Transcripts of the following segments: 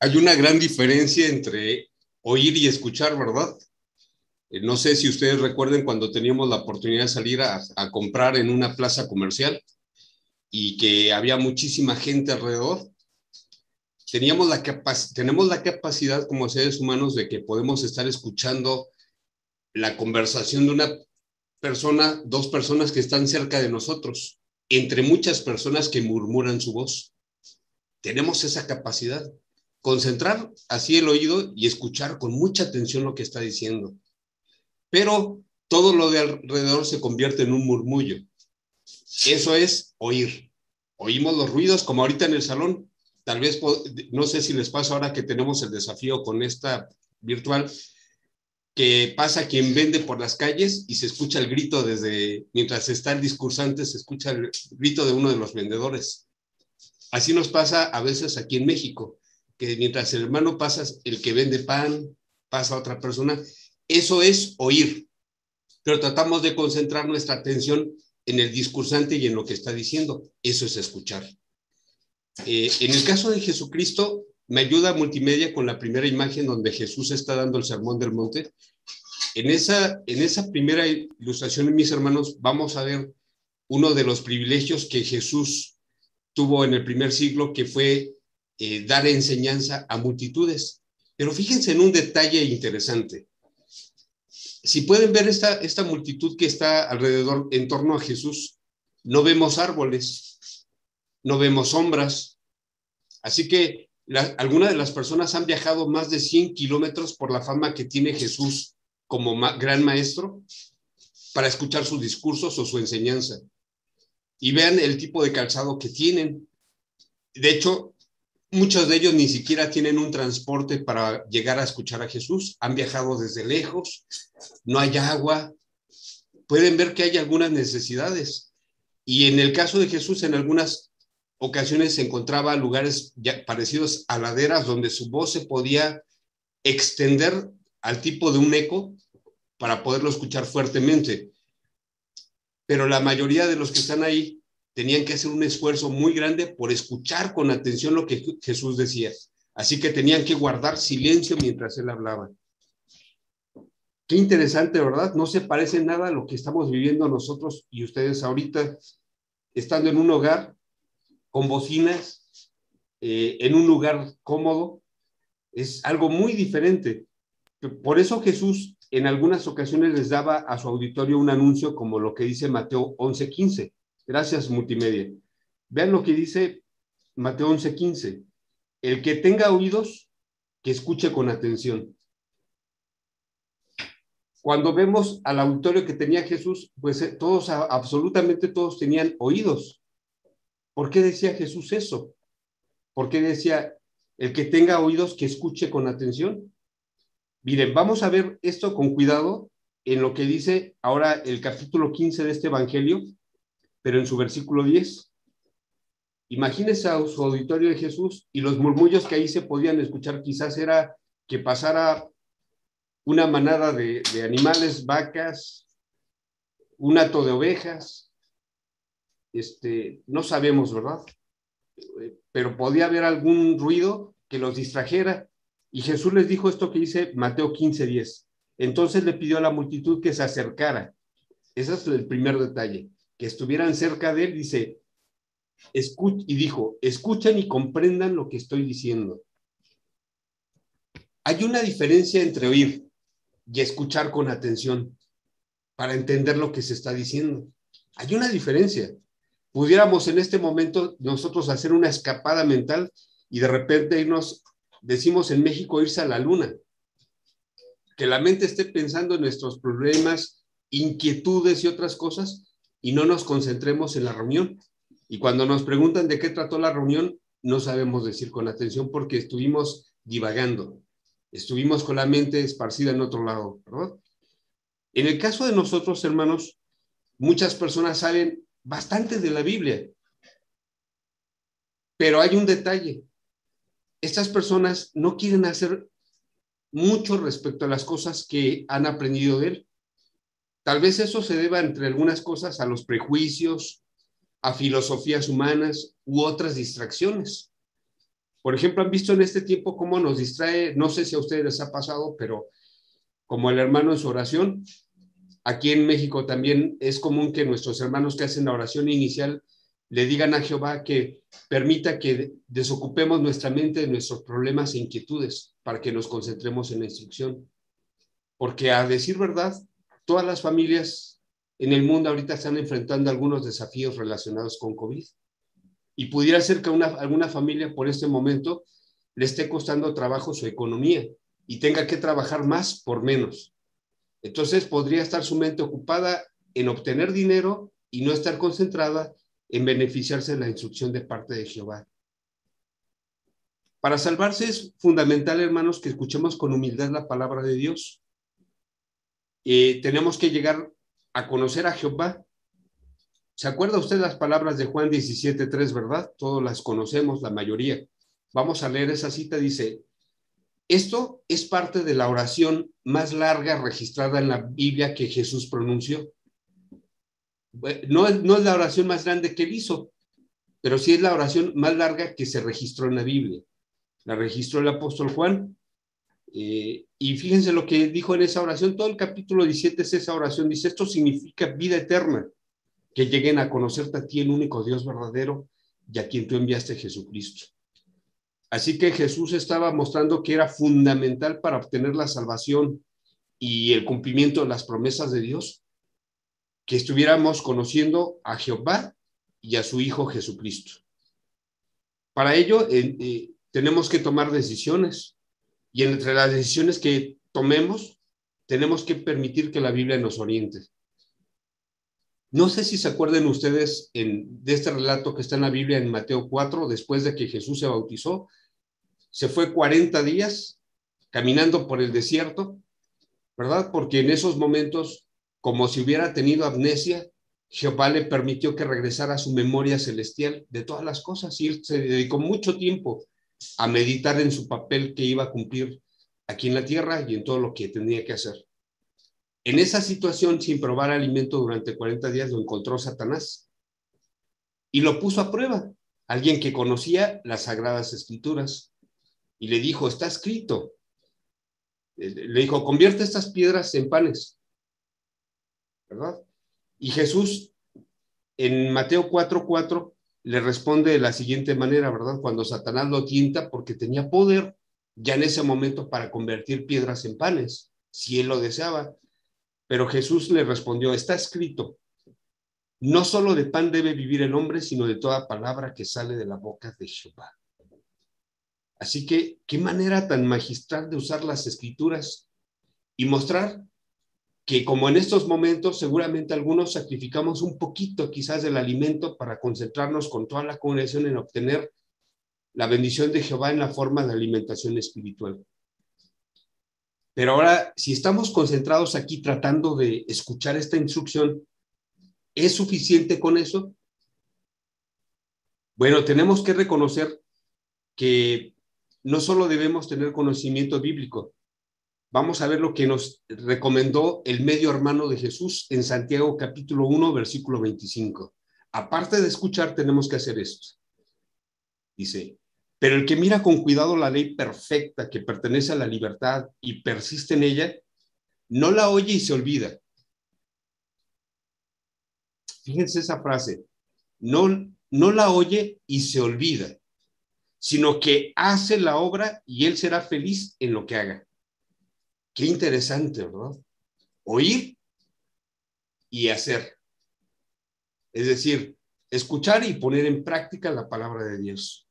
Hay, una gran diferencia entre oír y escuchar, ¿verdad? Eh, no sé si ustedes recuerden cuando teníamos la oportunidad de salir a, comprar en una plaza comercial y que había muchísima gente alrededor. Tenemos la capacidad como seres humanos de que podemos estar escuchando la conversación de una persona, dos personas que están cerca de nosotros, entre muchas personas que murmuran su voz. Tenemos esa capacidad. Concentrar así el oído y escuchar con mucha atención lo que está diciendo pero todo lo de alrededor se convierte en un murmullo. Eso es oír. Oímos los ruidos, como ahorita en el salón. Tal vez, no sé si les pasa ahora que tenemos el desafío con esta virtual, que pasa quien vende por las calles y se escucha el grito desde, mientras está el discursante, se escucha el grito de uno de los vendedores. Así nos pasa a veces aquí en México, que mientras el hermano pasa, el que vende pan, pasa a otra persona eso es oír, pero tratamos de concentrar nuestra atención en el discursante y en lo que está diciendo. Eso es escuchar. Eh, en el caso de Jesucristo, me ayuda multimedia con la primera imagen donde Jesús está dando el sermón del monte. En esa, en esa primera ilustración, mis hermanos, vamos a ver uno de los privilegios que Jesús tuvo en el primer siglo, que fue eh, dar enseñanza a multitudes. Pero fíjense en un detalle interesante si pueden ver esta, esta multitud que está alrededor, en torno a Jesús, no vemos árboles, no vemos sombras. Así que algunas de las personas han viajado más de 100 kilómetros por la fama que tiene Jesús como gran maestro para escuchar sus discursos o su enseñanza. Y vean el tipo de calzado que tienen. De hecho, Muchos de ellos ni siquiera tienen un transporte para llegar a escuchar a Jesús. Han viajado desde lejos, no hay agua. Pueden ver que hay algunas necesidades. Y en el caso de Jesús, en algunas ocasiones se encontraba lugares parecidos a laderas donde su voz se podía extender al tipo de un eco para poderlo escuchar fuertemente. Pero la mayoría de los que están ahí tenían que hacer un esfuerzo muy grande por escuchar con atención lo que Jesús decía. Así que tenían que guardar silencio mientras él hablaba. Qué interesante, ¿verdad? No se parece nada a lo que estamos viviendo nosotros y ustedes ahorita, estando en un hogar con bocinas, eh, en un lugar cómodo. Es algo muy diferente. Por eso Jesús en algunas ocasiones les daba a su auditorio un anuncio como lo que dice Mateo 11:15. Gracias, multimedia. Vean lo que dice Mateo 11:15. El que tenga oídos, que escuche con atención. Cuando vemos al auditorio que tenía Jesús, pues eh, todos, absolutamente todos tenían oídos. ¿Por qué decía Jesús eso? ¿Por qué decía el que tenga oídos, que escuche con atención? Miren, vamos a ver esto con cuidado en lo que dice ahora el capítulo 15 de este Evangelio, pero en su versículo 10. Imagínese a su auditorio de Jesús y los murmullos que ahí se podían escuchar, quizás era que pasara una manada de, animales, vacas, un hato de ovejas, este, no sabemos, ¿verdad? Pero podía haber algún ruido que los distrajera. Y Jesús les dijo esto que dice Mateo 15, 10. Entonces le pidió a la multitud que se acercara. Ese es el primer detalle que estuvieran cerca de él, dice, y dijo, escuchen y comprendan lo que estoy diciendo. Hay una diferencia entre oír y escuchar con atención para entender lo que se está diciendo. Hay una diferencia. Pudiéramos en este momento nosotros hacer una escapada mental y de repente irnos, decimos en México, irse a la luna. Que la mente esté pensando en nuestros problemas, inquietudes y otras cosas, y no nos concentremos en la reunión. Y cuando nos preguntan de qué trató la reunión, no sabemos decir con atención porque estuvimos divagando, estuvimos con la mente esparcida en otro lado, En el caso de nosotros, hermanos, muchas personas saben bastante de la Biblia, pero hay un detalle. Estas personas no quieren hacer mucho respecto a las cosas que han aprendido de él. Tal vez eso se deba, entre algunas cosas, a los prejuicios, a filosofías humanas u otras distracciones. Por ejemplo, han visto en este tiempo cómo nos distrae, no sé si a ustedes les ha pasado, pero como el hermano en su oración, aquí en México también es común que nuestros hermanos que hacen la oración inicial le digan a Jehová que permita que desocupemos nuestra mente de nuestros problemas e inquietudes para que nos concentremos en la instrucción. Porque a decir verdad, todas las familias en el mundo ahorita están enfrentando algunos desafíos relacionados con COVID. Y pudiera ser que una, alguna familia por este momento le esté costando trabajo su economía y tenga que trabajar más por menos. Entonces podría estar su mente ocupada en obtener dinero y no estar concentrada en beneficiarse de la instrucción de parte de Jehová. Para salvarse es fundamental, hermanos, que escuchemos con humildad la palabra de Dios. Eh, tenemos que llegar a conocer a Jehová. ¿Se acuerda usted las palabras de Juan 17.3, verdad? Todos las conocemos, la mayoría. Vamos a leer esa cita, dice, esto es parte de la oración más larga registrada en la Biblia que Jesús pronunció. No, no es la oración más grande que él hizo, pero sí es la oración más larga que se registró en la Biblia. La registró el apóstol Juan eh, y fíjense lo que dijo en esa oración, todo el capítulo 17 es esa oración, dice, esto significa vida eterna, que lleguen a conocerte a ti, el único Dios verdadero, y a quien tú enviaste Jesucristo. Así que Jesús estaba mostrando que era fundamental para obtener la salvación y el cumplimiento de las promesas de Dios, que estuviéramos conociendo a Jehová y a su Hijo Jesucristo. Para ello, eh, tenemos que tomar decisiones y entre las decisiones que tomemos, tenemos que permitir que la Biblia nos oriente. No sé si se acuerden ustedes de este relato que está en la Biblia en Mateo 4, después de que Jesús se bautizó, se fue 40 días caminando por el desierto, ¿verdad? Porque en esos momentos, como si hubiera tenido amnesia, Jehová le permitió que regresara a su memoria celestial de todas las cosas y él se dedicó mucho tiempo a meditar en su papel que iba a cumplir aquí en la tierra y en todo lo que tenía que hacer. En esa situación, sin probar alimento durante 40 días, lo encontró Satanás y lo puso a prueba. Alguien que conocía las sagradas escrituras y le dijo, está escrito. Le dijo, convierte estas piedras en panes. ¿Verdad? Y Jesús en Mateo 4:4 le responde de la siguiente manera, ¿verdad? Cuando Satanás lo tienta porque tenía poder ya en ese momento para convertir piedras en panes, si él lo deseaba. Pero Jesús le respondió, está escrito, no solo de pan debe vivir el hombre, sino de toda palabra que sale de la boca de Jehová. Así que, qué manera tan magistral de usar las escrituras y mostrar que como en estos momentos seguramente algunos sacrificamos un poquito quizás del alimento para concentrarnos con toda la congregación en obtener la bendición de Jehová en la forma de alimentación espiritual. Pero ahora, si estamos concentrados aquí tratando de escuchar esta instrucción, ¿es suficiente con eso? Bueno, tenemos que reconocer que no solo debemos tener conocimiento bíblico, Vamos a ver lo que nos recomendó el medio hermano de Jesús en Santiago capítulo 1, versículo 25. Aparte de escuchar, tenemos que hacer esto. Dice, pero el que mira con cuidado la ley perfecta que pertenece a la libertad y persiste en ella, no la oye y se olvida. Fíjense esa frase, no, no la oye y se olvida, sino que hace la obra y él será feliz en lo que haga. Qué interesante, ¿verdad? Oír y hacer. Es decir, escuchar y poner en práctica la palabra de Dios.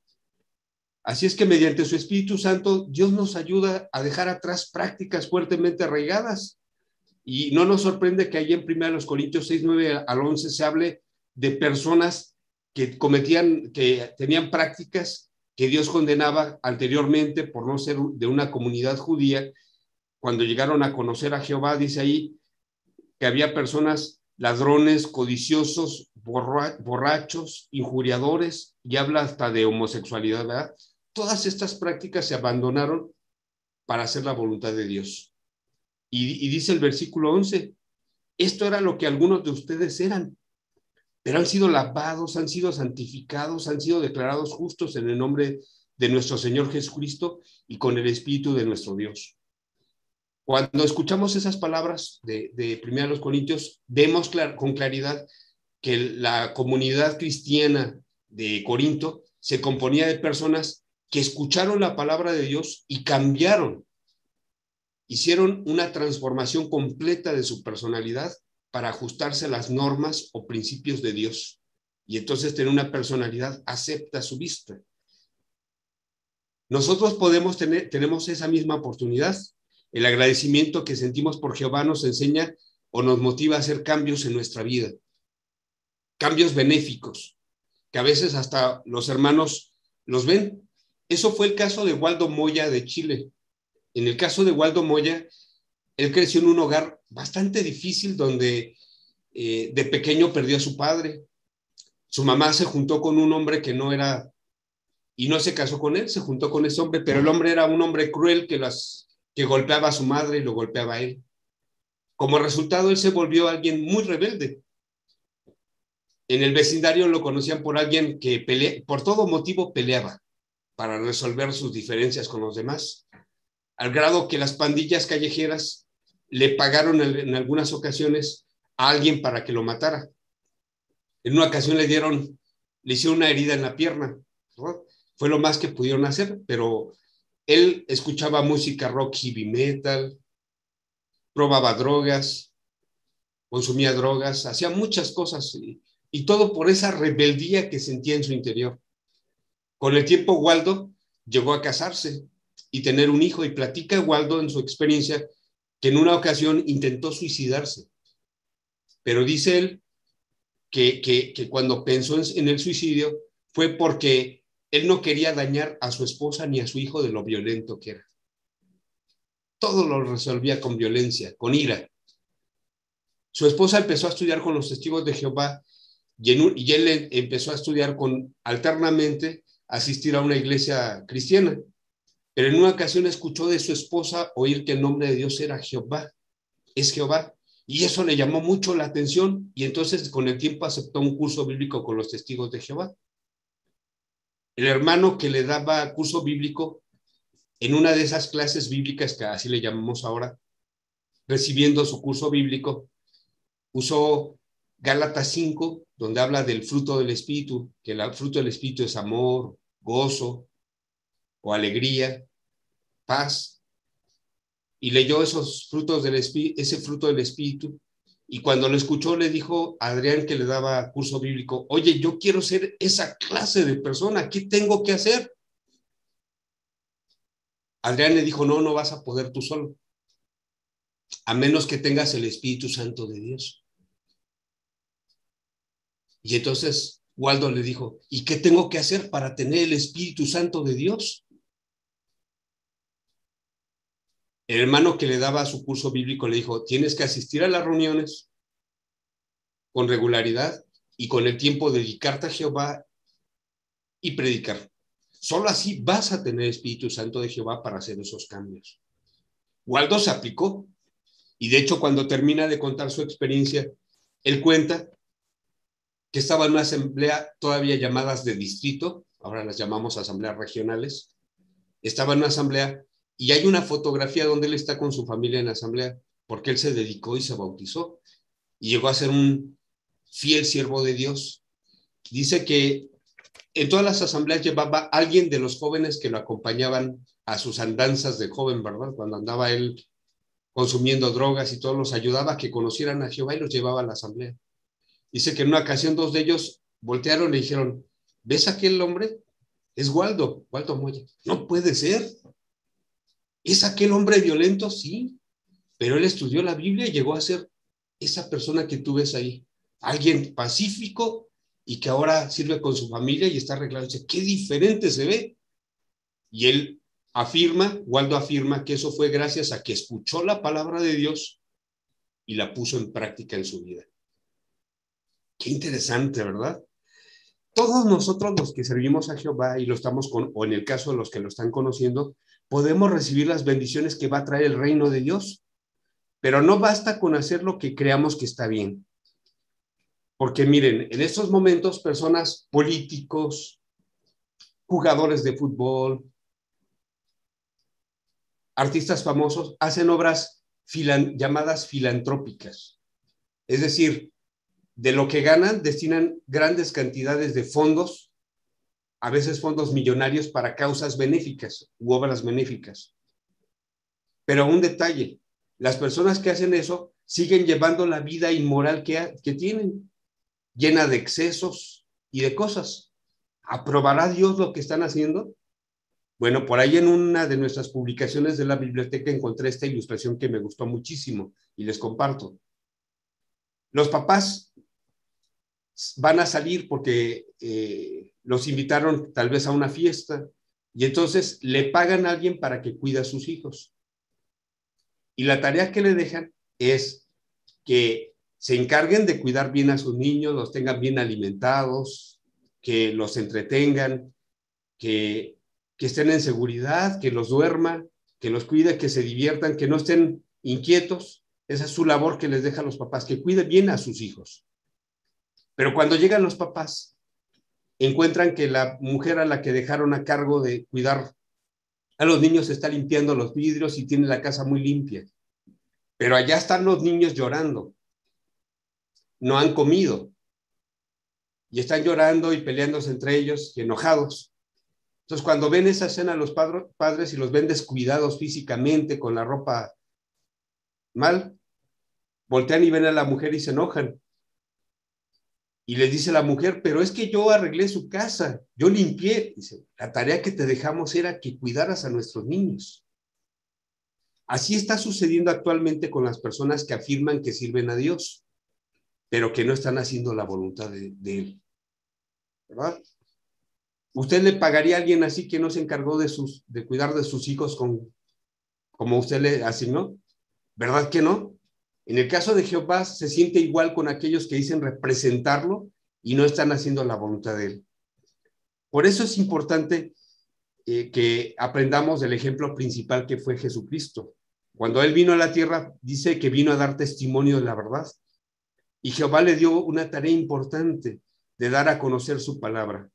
Así es que mediante su Espíritu Santo, Dios nos ayuda a dejar atrás prácticas fuertemente arraigadas. Y no nos sorprende que ahí en 1 Corintios 6, 9 al 11 se hable de personas que cometían, que tenían prácticas que Dios condenaba anteriormente por no ser de una comunidad judía cuando llegaron a conocer a Jehová, dice ahí que había personas ladrones, codiciosos, borrachos, injuriadores, y habla hasta de homosexualidad, ¿verdad? Todas estas prácticas se abandonaron para hacer la voluntad de Dios. Y, dice el versículo 11, esto era lo que algunos de ustedes eran, pero han sido lavados, han sido santificados, han sido declarados justos en el nombre de nuestro Señor Jesucristo y con el Espíritu de nuestro Dios. Cuando escuchamos esas palabras de, de Primera los Corintios, vemos con claridad que la comunidad cristiana de Corinto se componía de personas que escucharon la palabra de Dios y cambiaron. Hicieron una transformación completa de su personalidad para ajustarse a las normas o principios de Dios. Y entonces tener una personalidad acepta su vista. Nosotros podemos tener, tenemos esa misma oportunidad. El agradecimiento que sentimos por Jehová nos enseña o nos motiva a hacer cambios en nuestra vida. Cambios benéficos, que a veces hasta los hermanos los ven. Eso fue el caso de Waldo Moya de Chile. En el caso de Waldo Moya, él creció en un hogar bastante difícil donde eh, de pequeño perdió a su padre. Su mamá se juntó con un hombre que no era, y no se casó con él, se juntó con ese hombre, pero el hombre era un hombre cruel que, las, que golpeaba a su madre y lo golpeaba a él. Como resultado, él se volvió alguien muy rebelde. En el vecindario lo conocían por alguien que por todo motivo peleaba para resolver sus diferencias con los demás, al grado que las pandillas callejeras le pagaron en algunas ocasiones a alguien para que lo matara. En una ocasión le dieron, le hicieron una herida en la pierna. Fue lo más que pudieron hacer, pero él escuchaba música rock, heavy metal, probaba drogas, consumía drogas, hacía muchas cosas y, todo por esa rebeldía que sentía en su interior. Con el tiempo, Waldo llegó a casarse y tener un hijo y platica Waldo en su experiencia que en una ocasión intentó suicidarse. Pero dice él que, que, cuando pensó en, el suicidio fue porque él no quería dañar a su esposa ni a su hijo de lo violento que era. Todo lo resolvía con violencia, con ira. Su esposa empezó a estudiar con los testigos de Jehová y, él empezó a estudiar con alternamente asistir a una iglesia cristiana. Pero en una ocasión escuchó de su esposa oír que el nombre de Dios era Jehová, es Jehová. Y eso le llamó mucho la atención y entonces con el tiempo aceptó un curso bíblico con los testigos de Jehová. El hermano que le daba curso bíblico en una de esas clases bíblicas que así le llamamos ahora, recibiendo su curso bíblico, usó Gálatas 5, donde habla del fruto del Espíritu, que el fruto del Espíritu es amor, gozo, o alegría, paz, y leyó esos frutos del espíritu, ese fruto del espíritu, y cuando lo escuchó le dijo a Adrián que le daba curso bíblico, oye, yo quiero ser esa clase de persona, ¿qué tengo que hacer? Adrián le dijo, no, no vas a poder tú solo, a menos que tengas el Espíritu Santo de Dios. Y entonces Waldo le dijo, ¿y qué tengo que hacer para tener el Espíritu Santo de Dios? El hermano que le daba su curso bíblico le dijo, tienes que asistir a las reuniones con regularidad y con el tiempo dedicarte a Jehová y predicar. Solo así vas a tener Espíritu Santo de Jehová para hacer esos cambios. Waldo se aplicó y de hecho cuando termina de contar su experiencia, él cuenta que estaba en una asamblea todavía llamadas de distrito, ahora las llamamos asambleas regionales, estaba en una asamblea y hay una fotografía donde él está con su familia en la asamblea, porque él se dedicó y se bautizó y llegó a ser un fiel siervo de Dios. Dice que en todas las asambleas llevaba alguien de los jóvenes que lo acompañaban a sus andanzas de joven, ¿verdad? Cuando andaba él consumiendo drogas y todos los ayudaba a que conocieran a Jehová y los llevaba a la asamblea. Dice que en una ocasión dos de ellos voltearon y le dijeron, ¿ves aquel hombre? Es Waldo, Waldo Moya. No puede ser. ¿Es aquel hombre violento? Sí, pero él estudió la Biblia y llegó a ser esa persona que tú ves ahí, alguien pacífico y que ahora sirve con su familia y está arreglado. Dice, qué diferente se ve. Y él afirma, Waldo afirma que eso fue gracias a que escuchó la palabra de Dios y la puso en práctica en su vida. Qué interesante, ¿verdad? Todos nosotros los que servimos a Jehová y lo estamos con, o en el caso de los que lo están conociendo, podemos recibir las bendiciones que va a traer el reino de Dios. Pero no basta con hacer lo que creamos que está bien. Porque miren, en estos momentos personas políticos, jugadores de fútbol, artistas famosos, hacen obras llamadas filantrópicas. Es decir, de lo que ganan, destinan grandes cantidades de fondos, a veces fondos millonarios para causas benéficas u obras benéficas. Pero un detalle, las personas que hacen eso siguen llevando la vida inmoral que, tienen, llena de excesos y de cosas. ¿Aprobará Dios lo que están haciendo? Bueno, por ahí en una de nuestras publicaciones de la biblioteca encontré esta ilustración que me gustó muchísimo y les comparto. Los papás van a salir porque eh, los invitaron tal vez a una fiesta y entonces le pagan a alguien para que cuide a sus hijos. Y la tarea que le dejan es que se encarguen de cuidar bien a sus niños, los tengan bien alimentados, que los entretengan, que, que estén en seguridad, que los duerma, que los cuide, que se diviertan, que no estén inquietos. Esa es su labor que les deja a los papás, que cuiden bien a sus hijos. Pero cuando llegan los papás, encuentran que la mujer a la que dejaron a cargo de cuidar a los niños está limpiando los vidrios y tiene la casa muy limpia. Pero allá están los niños llorando. No han comido. Y están llorando y peleándose entre ellos y enojados. Entonces, cuando ven esa escena los padres y los ven descuidados físicamente, con la ropa mal, voltean y ven a la mujer y se enojan. Y le dice la mujer, pero es que yo arreglé su casa, yo limpié. Dice, la tarea que te dejamos era que cuidaras a nuestros niños. Así está sucediendo actualmente con las personas que afirman que sirven a Dios, pero que no están haciendo la voluntad de, Él. ¿Verdad? ¿Usted le pagaría a alguien así que no se encargó de, sus, de cuidar de sus hijos con, como usted le asignó? ¿Verdad que no? En el caso de Jehová se siente igual con aquellos que dicen representarlo y no están haciendo la voluntad de él. Por eso es importante eh, que aprendamos del ejemplo principal que fue Jesucristo. Cuando él vino a la tierra, dice que vino a dar testimonio de la verdad. Y Jehová le dio una tarea importante de dar a conocer su palabra.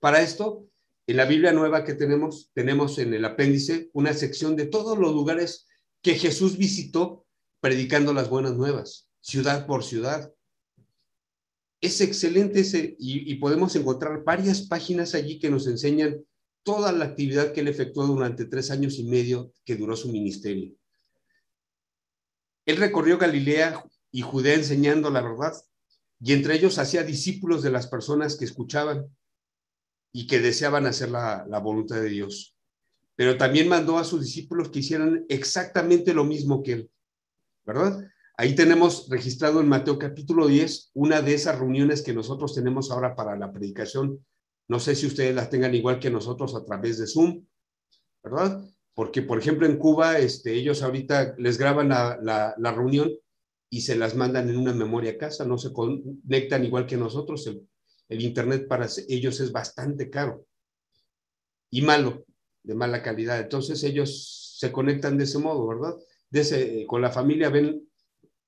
Para esto, en la Biblia nueva que tenemos, tenemos en el apéndice una sección de todos los lugares que Jesús visitó predicando las buenas nuevas, ciudad por ciudad. Es excelente ese, y, podemos encontrar varias páginas allí que nos enseñan toda la actividad que él efectuó durante tres años y medio que duró su ministerio. Él recorrió Galilea y Judea enseñando la verdad, y entre ellos hacía discípulos de las personas que escuchaban y que deseaban hacer la, la voluntad de Dios. Pero también mandó a sus discípulos que hicieran exactamente lo mismo que él. ¿Verdad? Ahí tenemos registrado en Mateo capítulo 10 una de esas reuniones que nosotros tenemos ahora para la predicación. No sé si ustedes las tengan igual que nosotros a través de Zoom, ¿verdad? Porque, por ejemplo, en Cuba, este, ellos ahorita les graban la, reunión y se las mandan en una memoria a casa, no se conectan igual que nosotros. El, el Internet para ellos es bastante caro y malo, de mala calidad. Entonces ellos se conectan de ese modo, ¿verdad? Con la familia ven,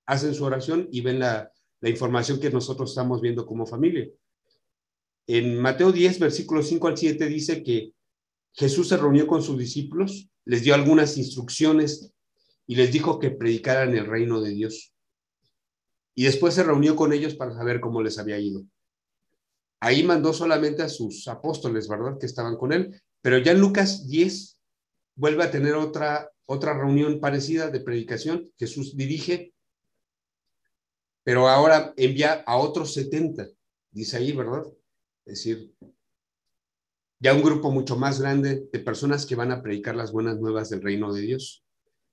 hacen su oración y ven la, la información que nosotros estamos viendo como familia. En Mateo 10, versículos 5 al 7 dice que Jesús se reunió con sus discípulos, les dio algunas instrucciones y les dijo que predicaran el reino de Dios. Y después se reunió con ellos para saber cómo les había ido. Ahí mandó solamente a sus apóstoles, ¿verdad? Que estaban con él. Pero ya en Lucas 10 vuelve a tener otra otra reunión parecida de predicación, Jesús dirige, pero ahora envía a otros 70, dice ahí, ¿verdad? Es decir, ya un grupo mucho más grande de personas que van a predicar las buenas nuevas del reino de Dios.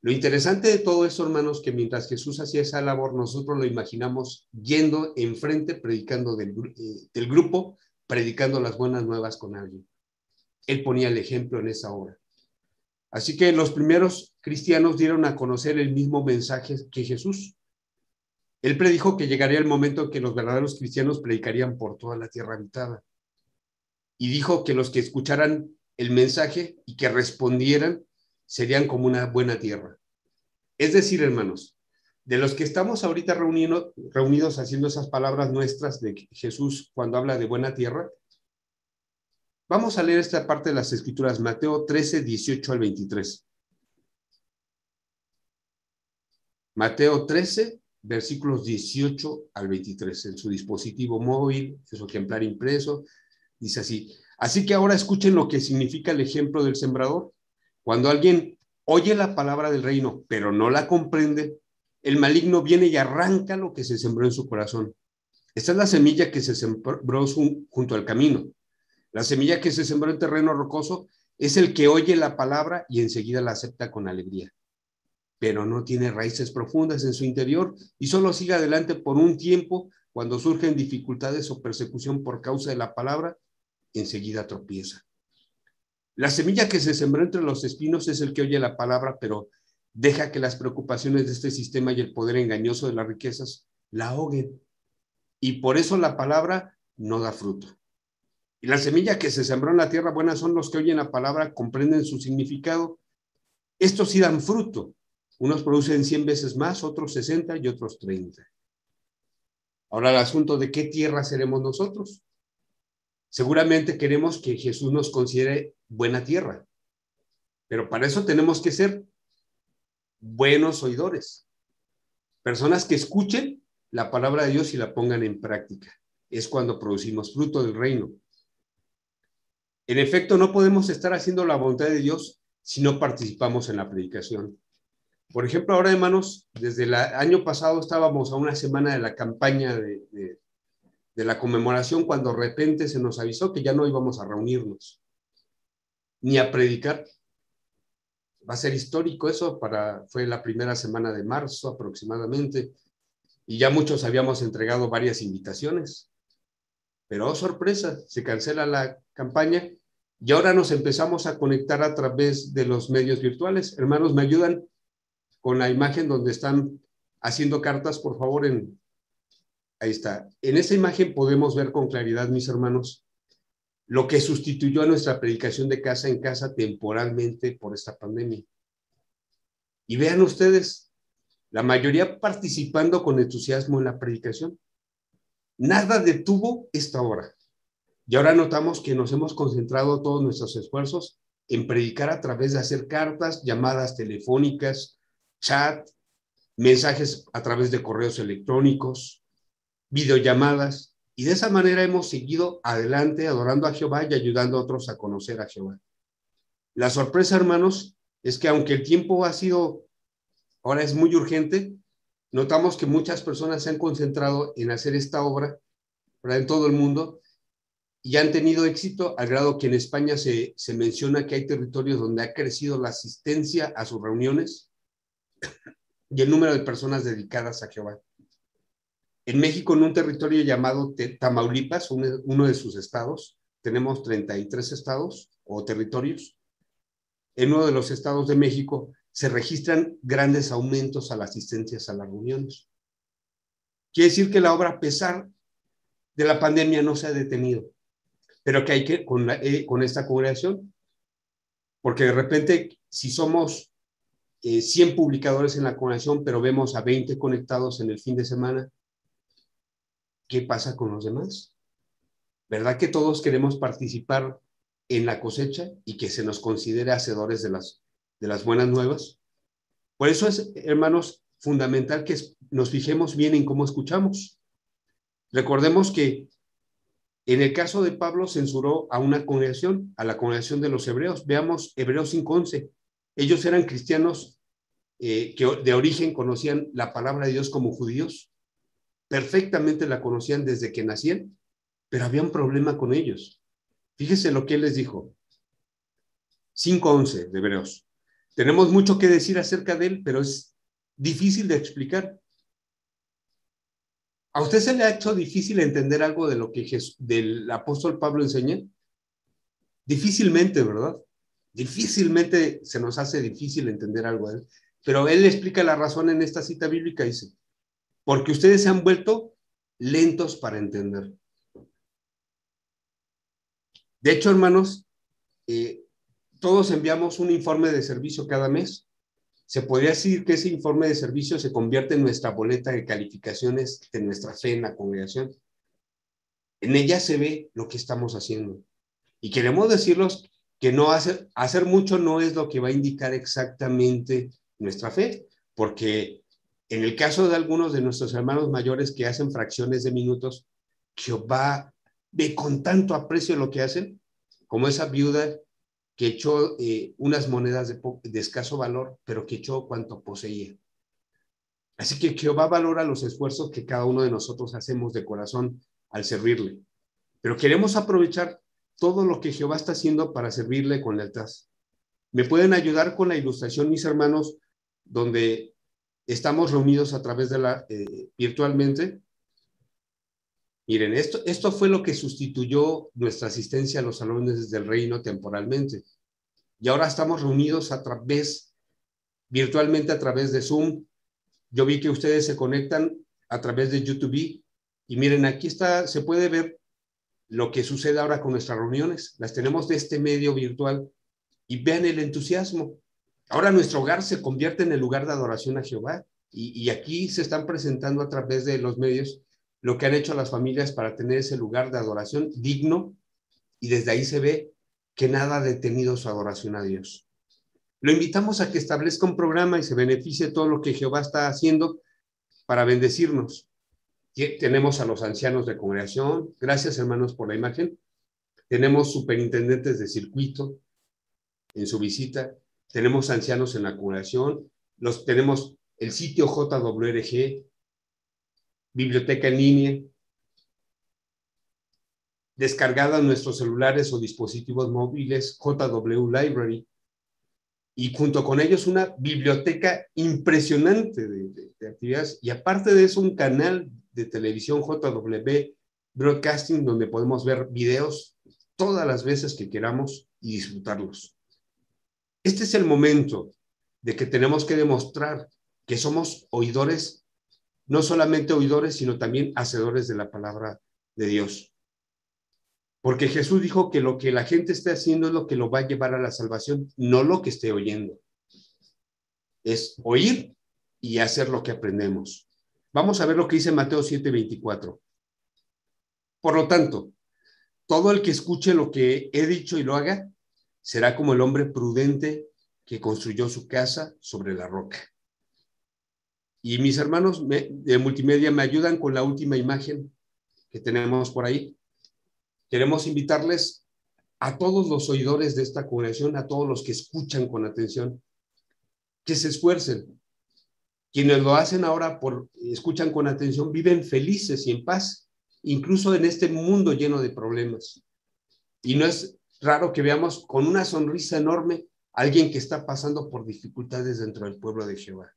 Lo interesante de todo eso, hermanos, que mientras Jesús hacía esa labor, nosotros lo imaginamos yendo enfrente, predicando del, eh, del grupo, predicando las buenas nuevas con alguien. Él ponía el ejemplo en esa obra. Así que los primeros cristianos dieron a conocer el mismo mensaje que Jesús. Él predijo que llegaría el momento en que los verdaderos cristianos predicarían por toda la tierra habitada. Y dijo que los que escucharan el mensaje y que respondieran serían como una buena tierra. Es decir, hermanos, de los que estamos ahorita reunidos haciendo esas palabras nuestras de Jesús cuando habla de buena tierra, Vamos a leer esta parte de las escrituras, Mateo 13, 18 al 23. Mateo 13, versículos 18 al 23, en su dispositivo móvil, en su ejemplar impreso, dice así. Así que ahora escuchen lo que significa el ejemplo del sembrador. Cuando alguien oye la palabra del reino, pero no la comprende, el maligno viene y arranca lo que se sembró en su corazón. Esta es la semilla que se sembró junto al camino. La semilla que se sembró en terreno rocoso es el que oye la palabra y enseguida la acepta con alegría, pero no tiene raíces profundas en su interior y solo sigue adelante por un tiempo cuando surgen dificultades o persecución por causa de la palabra, enseguida tropieza. La semilla que se sembró entre los espinos es el que oye la palabra, pero deja que las preocupaciones de este sistema y el poder engañoso de las riquezas la ahoguen. Y por eso la palabra no da fruto. Y la semilla que se sembró en la tierra buena son los que oyen la palabra, comprenden su significado. Estos sí dan fruto. Unos producen 100 veces más, otros 60 y otros 30. Ahora el asunto de qué tierra seremos nosotros. Seguramente queremos que Jesús nos considere buena tierra, pero para eso tenemos que ser buenos oidores, personas que escuchen la palabra de Dios y la pongan en práctica. Es cuando producimos fruto del reino. En efecto, no podemos estar haciendo la voluntad de Dios si no participamos en la predicación. Por ejemplo, ahora, hermanos, desde el año pasado estábamos a una semana de la campaña de, de, la conmemoración cuando de repente se nos avisó que ya no íbamos a reunirnos ni a predicar. Va a ser histórico eso, para, fue la primera semana de marzo aproximadamente, y ya muchos habíamos entregado varias invitaciones. Pero, oh, sorpresa, se cancela la campaña y ahora nos empezamos a conectar a través de los medios virtuales. Hermanos, ¿me ayudan con la imagen donde están haciendo cartas, por favor? En... Ahí está. En esa imagen podemos ver con claridad, mis hermanos, lo que sustituyó a nuestra predicación de casa en casa temporalmente por esta pandemia. Y vean ustedes, la mayoría participando con entusiasmo en la predicación. Nada detuvo esta hora. Y ahora notamos que nos hemos concentrado todos nuestros esfuerzos en predicar a través de hacer cartas, llamadas telefónicas, chat, mensajes a través de correos electrónicos, videollamadas. Y de esa manera hemos seguido adelante adorando a Jehová y ayudando a otros a conocer a Jehová. La sorpresa, hermanos, es que aunque el tiempo ha sido, ahora es muy urgente, notamos que muchas personas se han concentrado en hacer esta obra para en todo el mundo y han tenido éxito al grado que en España se, se menciona que hay territorios donde ha crecido la asistencia a sus reuniones y el número de personas dedicadas a Jehová. En México, en un territorio llamado Tamaulipas, uno de sus estados, tenemos 33 estados o territorios. En uno de los estados de México se registran grandes aumentos a las asistencias a las reuniones. Quiere decir que la obra, a pesar de la pandemia, no se ha detenido, pero que hay que, con, eh, con esta congregación, porque de repente, si somos 100 eh, publicadores en la congregación, pero vemos a 20 conectados en el fin de semana, ¿qué pasa con los demás? ¿Verdad que todos queremos participar en la cosecha y que se nos considere hacedores de las de las buenas nuevas. Por eso es, hermanos, fundamental que nos fijemos bien en cómo escuchamos. Recordemos que en el caso de Pablo censuró a una congregación, a la congregación de los hebreos. Veamos Hebreos 5.11. Ellos eran cristianos eh, que de origen conocían la palabra de Dios como judíos. Perfectamente la conocían desde que nacían, pero había un problema con ellos. Fíjese lo que él les dijo. 5.11 de Hebreos. Tenemos mucho que decir acerca de él, pero es difícil de explicar. ¿A usted se le ha hecho difícil entender algo de lo que del apóstol Pablo enseña? Difícilmente, ¿verdad? Difícilmente se nos hace difícil entender algo de él. Pero él explica la razón en esta cita bíblica, dice, porque ustedes se han vuelto lentos para entender. De hecho, hermanos, eh, todos enviamos un informe de servicio cada mes. Se podría decir que ese informe de servicio se convierte en nuestra boleta de calificaciones de nuestra fe en la congregación. En ella se ve lo que estamos haciendo. Y queremos decirlos que no hacer, hacer mucho no es lo que va a indicar exactamente nuestra fe, porque en el caso de algunos de nuestros hermanos mayores que hacen fracciones de minutos, Jehová ve con tanto aprecio lo que hacen, como esa viuda que echó eh, unas monedas de, de escaso valor, pero que echó cuanto poseía. Así que Jehová valora los esfuerzos que cada uno de nosotros hacemos de corazón al servirle. Pero queremos aprovechar todo lo que Jehová está haciendo para servirle con lealtad. ¿Me pueden ayudar con la ilustración, mis hermanos, donde estamos reunidos a través de la eh, virtualmente? Miren, esto, esto fue lo que sustituyó nuestra asistencia a los salones del reino temporalmente. Y ahora estamos reunidos a través, virtualmente a través de Zoom. Yo vi que ustedes se conectan a través de YouTube. Y miren, aquí está, se puede ver lo que sucede ahora con nuestras reuniones. Las tenemos de este medio virtual y vean el entusiasmo. Ahora nuestro hogar se convierte en el lugar de adoración a Jehová y, y, aquí se están presentando a través de los medios lo que han hecho las familias para tener ese lugar de adoración digno y desde ahí se ve que nada ha detenido su adoración a Dios. Lo invitamos a que establezca un programa y se beneficie todo lo que Jehová está haciendo para bendecirnos tenemos a los ancianos de congregación. Gracias, hermanos, por la imagen. Tenemos superintendentes de circuito en su visita. Tenemos ancianos en la congregación. Los, tenemos el sitio JWRG, biblioteca en línea, descargada en nuestros celulares o dispositivos móviles, JW Library, y junto con ellos una biblioteca impresionante de, de, actividades, y aparte de eso un canal de televisión JW Broadcasting, donde podemos ver videos todas las veces que queramos y disfrutarlos. Este es el momento de que tenemos que demostrar que somos oidores, no solamente oidores, sino también hacedores de la palabra de Dios. Porque Jesús dijo que lo que la gente esté haciendo es lo que lo va a llevar a la salvación, no lo que esté oyendo. Es oír y hacer lo que aprendemos. Vamos a ver lo que dice Mateo 7:24. Por lo tanto, todo el que escuche lo que he dicho y lo haga, será como el hombre prudente que construyó su casa sobre la roca. Y mis hermanos de multimedia me ayudan con la última imagen que tenemos por ahí. Queremos invitarles a todos los oidores de esta congregación, a todos los que escuchan con atención, que se esfuercen, quienes lo hacen ahora por escuchan con atención viven felices y en paz, incluso en este mundo lleno de problemas. Y no es raro que veamos con una sonrisa enorme a alguien que está pasando por dificultades dentro del pueblo de Jehová.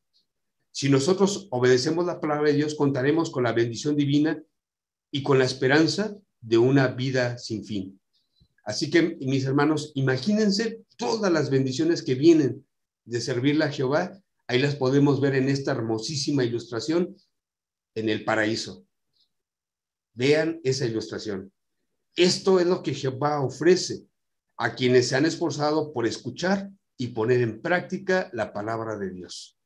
Si nosotros obedecemos la palabra de Dios, contaremos con la bendición divina y con la esperanza de una vida sin fin. Así que, mis hermanos, imagínense todas las bendiciones que vienen de servirle a Jehová Ahí las podemos ver en esta hermosísima ilustración en el paraíso. Vean esa ilustración. Esto es lo que Jehová ofrece a quienes se han esforzado por escuchar y poner en práctica la palabra de Dios.